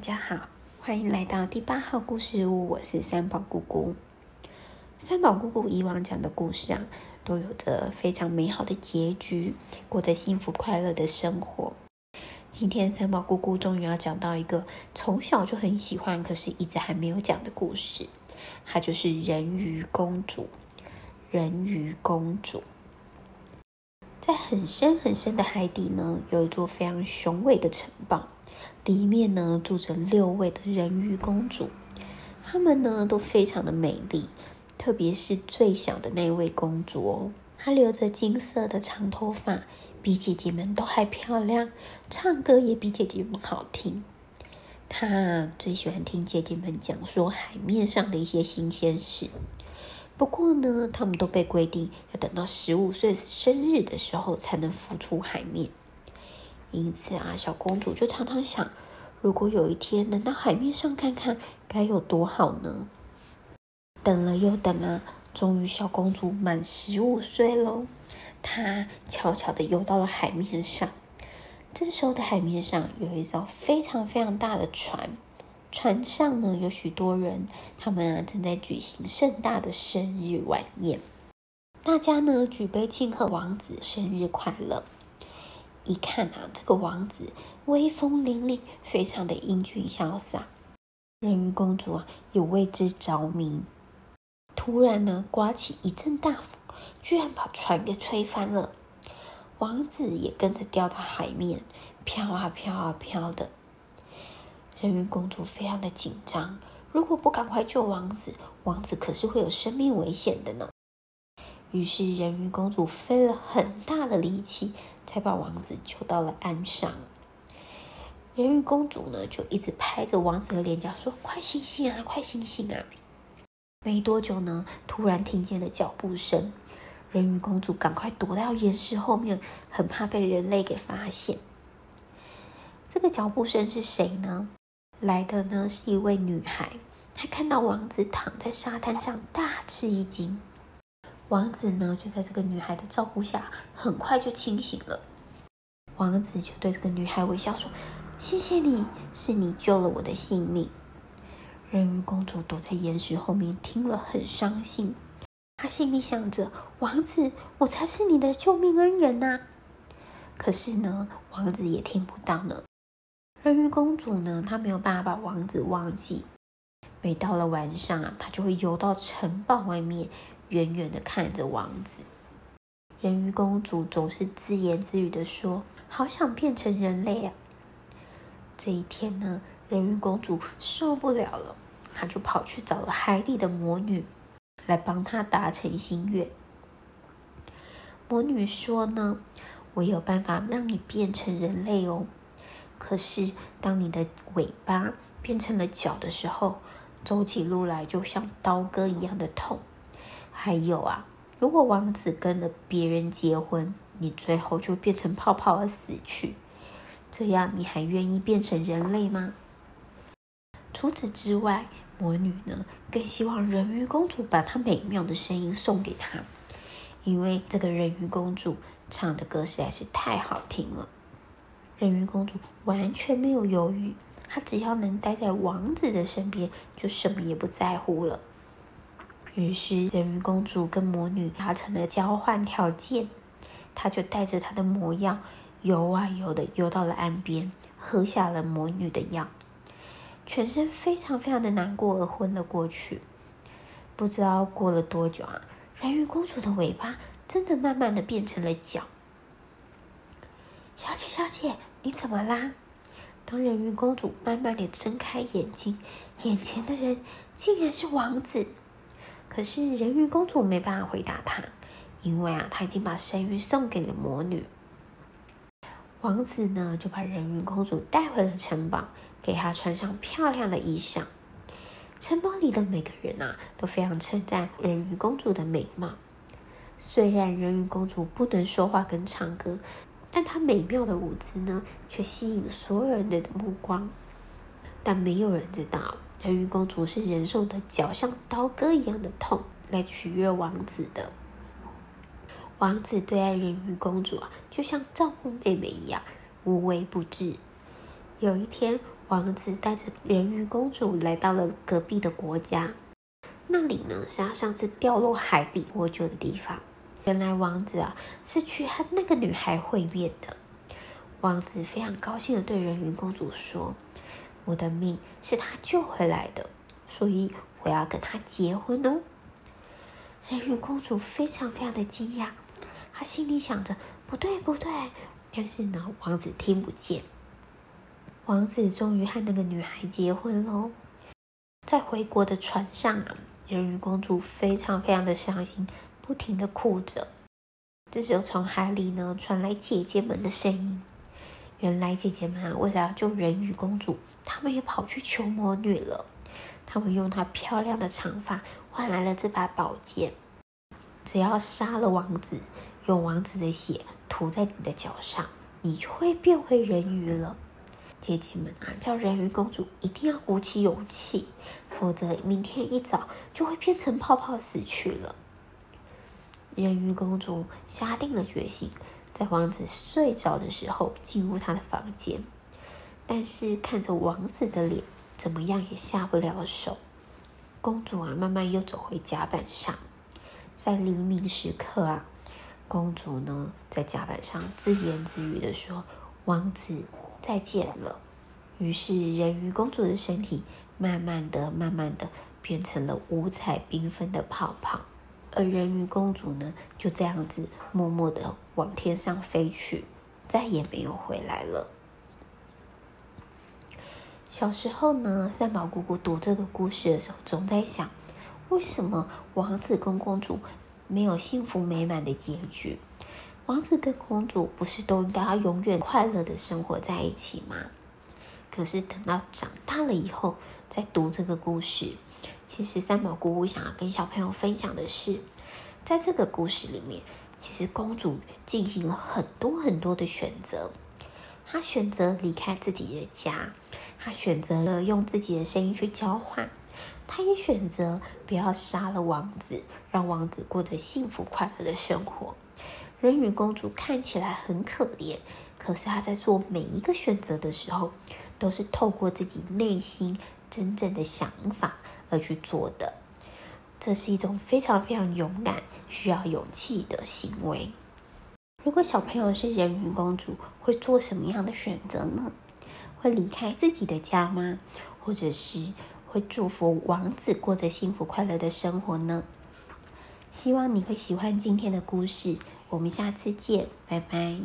大家好，欢迎来到第八号故事屋，我是三宝姑姑。三宝姑姑以往讲的故事啊，都有着非常美好的结局，过着幸福快乐的生活。今天三宝姑姑终于要讲到一个从小就很喜欢，可是一直还没有讲的故事，它就是人鱼公主。人鱼公主。在很深很深的海底呢，有一座非常雄伟的城堡。里面呢住着六位的人鱼公主，她们呢都非常的美丽，特别是最小的那位公主哦，她留着金色的长头发，比姐姐们都还漂亮，唱歌也比姐姐们好听。她最喜欢听姐姐们讲说海面上的一些新鲜事。不过呢，她们都被规定要等到十五岁生日的时候才能浮出海面。因此啊，小公主就常常想，如果有一天能到海面上看看，该有多好呢？等了又等啊，终于小公主满十五岁喽。她悄悄地游到了海面上。这时候的海面上有一艘非常非常大的船，船上呢有许多人，他们啊正在举行盛大的生日晚宴，大家呢举杯庆贺王子生日快乐。一看啊，这个王子威风凛凛，非常的英俊潇洒。人鱼公主啊，也为之着迷。突然呢，刮起一阵大风，居然把船给吹翻了。王子也跟着掉到海面，飘啊飘啊飘的。人鱼公主非常的紧张，如果不赶快救王子，王子可是会有生命危险的呢。于是，人鱼公主费了很大的力气。才把王子救到了岸上。人鱼公主呢，就一直拍着王子的脸颊说：“快醒醒啊，快醒醒啊！”没多久呢，突然听见了脚步声。人鱼公主赶快躲到岩石后面，很怕被人类给发现。这个脚步声是谁呢？来的呢是一位女孩，她看到王子躺在沙滩上，大吃一惊。王子呢，就在这个女孩的照顾下，很快就清醒了。王子就对这个女孩微笑说：“谢谢你，是你救了我的性命。”人鱼公主躲在岩石后面，听了很伤心。她心里想着：“王子，我才是你的救命恩人呐！”可是呢，王子也听不到呢。人鱼公主呢，她没有办法把王子忘记。每到了晚上啊，她就会游到城堡外面。远远的看着王子，人鱼公主总是自言自语的说：“好想变成人类啊！”这一天呢，人鱼公主受不了了，她就跑去找了海底的魔女，来帮她达成心愿。魔女说呢：“我有办法让你变成人类哦，可是当你的尾巴变成了脚的时候，走起路来就像刀割一样的痛。”还有啊，如果王子跟了别人结婚，你最后就变成泡泡而死去，这样你还愿意变成人类吗？除此之外，魔女呢更希望人鱼公主把她美妙的声音送给她，因为这个人鱼公主唱的歌实在是太好听了。人鱼公主完全没有犹豫，她只要能待在王子的身边，就什么也不在乎了。于是，人鱼公主跟魔女达成了交换条件，她就带着她的魔药游啊游的游到了岸边，喝下了魔女的药，全身非常非常的难过而昏了过去。不知道过了多久啊，人鱼公主的尾巴真的慢慢的变成了脚。小姐，小姐，你怎么啦？当人鱼公主慢慢的睁开眼睛，眼前的人竟然是王子。可是人鱼公主没办法回答他，因为啊，他已经把神鱼送给了魔女。王子呢，就把人鱼公主带回了城堡，给她穿上漂亮的衣裳。城堡里的每个人啊，都非常称赞人鱼公主的美貌。虽然人鱼公主不能说话跟唱歌，但她美妙的舞姿呢，却吸引所有人的目光。但没有人知道。人鱼公主是忍受的脚像刀割一样的痛来取悦王子的。王子对爱人鱼公主啊，就像照顾妹妹一样无微不至。有一天，王子带着人鱼公主来到了隔壁的国家，那里呢是他上次掉落海底获救的地方。原来王子啊是去和那个女孩会面的。王子非常高兴的对人鱼公主说：“我的命是他救回来的，所以我要跟他结婚哦。”人鱼公主非常非常的惊讶，她心里想着：“不对，不对。”但是呢，王子听不见。王子终于和那个女孩结婚喽。在回国的船上啊，人鱼公主非常非常的伤心。不停的哭着，这时候从海里呢传来姐姐们的声音。原来姐姐们啊，为了要救人鱼公主，他们也跑去求魔女了。他们用她漂亮的长发换来了这把宝剑。只要杀了王子，用王子的血涂在你的脚上，你就会变回人鱼了。姐姐们啊，叫人鱼公主一定要鼓起勇气，否则明天一早就会变成泡泡死去了。人鱼公主下定了决心，在王子睡着的时候进入他的房间，但是看着王子的脸，怎么样也下不了手。公主啊，慢慢又走回甲板上，在黎明时刻啊，公主呢在甲板上自言自语地说：“王子再见了。”于是人鱼公主的身体慢慢的、慢慢的变成了五彩缤纷的泡泡。而人鱼公主呢，就这样子默默的往天上飞去，再也没有回来了。小时候呢，三宝姑姑读这个故事的时候，总在想，为什么王子跟公主没有幸福美满的结局？王子跟公主不是都应该要永远快乐的生活在一起吗？可是等到长大了以后，再读这个故事。其实三宝姑姑想要跟小朋友分享的是，在这个故事里面，其实公主进行了很多很多的选择。她选择离开自己的家，她选择了用自己的声音去交换，她也选择不要杀了王子，让王子过着幸福快乐的生活。人鱼公主看起来很可怜，可是她在做每一个选择的时候，都是透过自己内心真正的想法。而去做的，这是一种非常非常勇敢、需要勇气的行为。如果小朋友是人鱼公主，会做什么样的选择呢？会离开自己的家吗？或者是会祝福王子过着幸福快乐的生活呢？希望你会喜欢今天的故事。我们下次见，拜拜。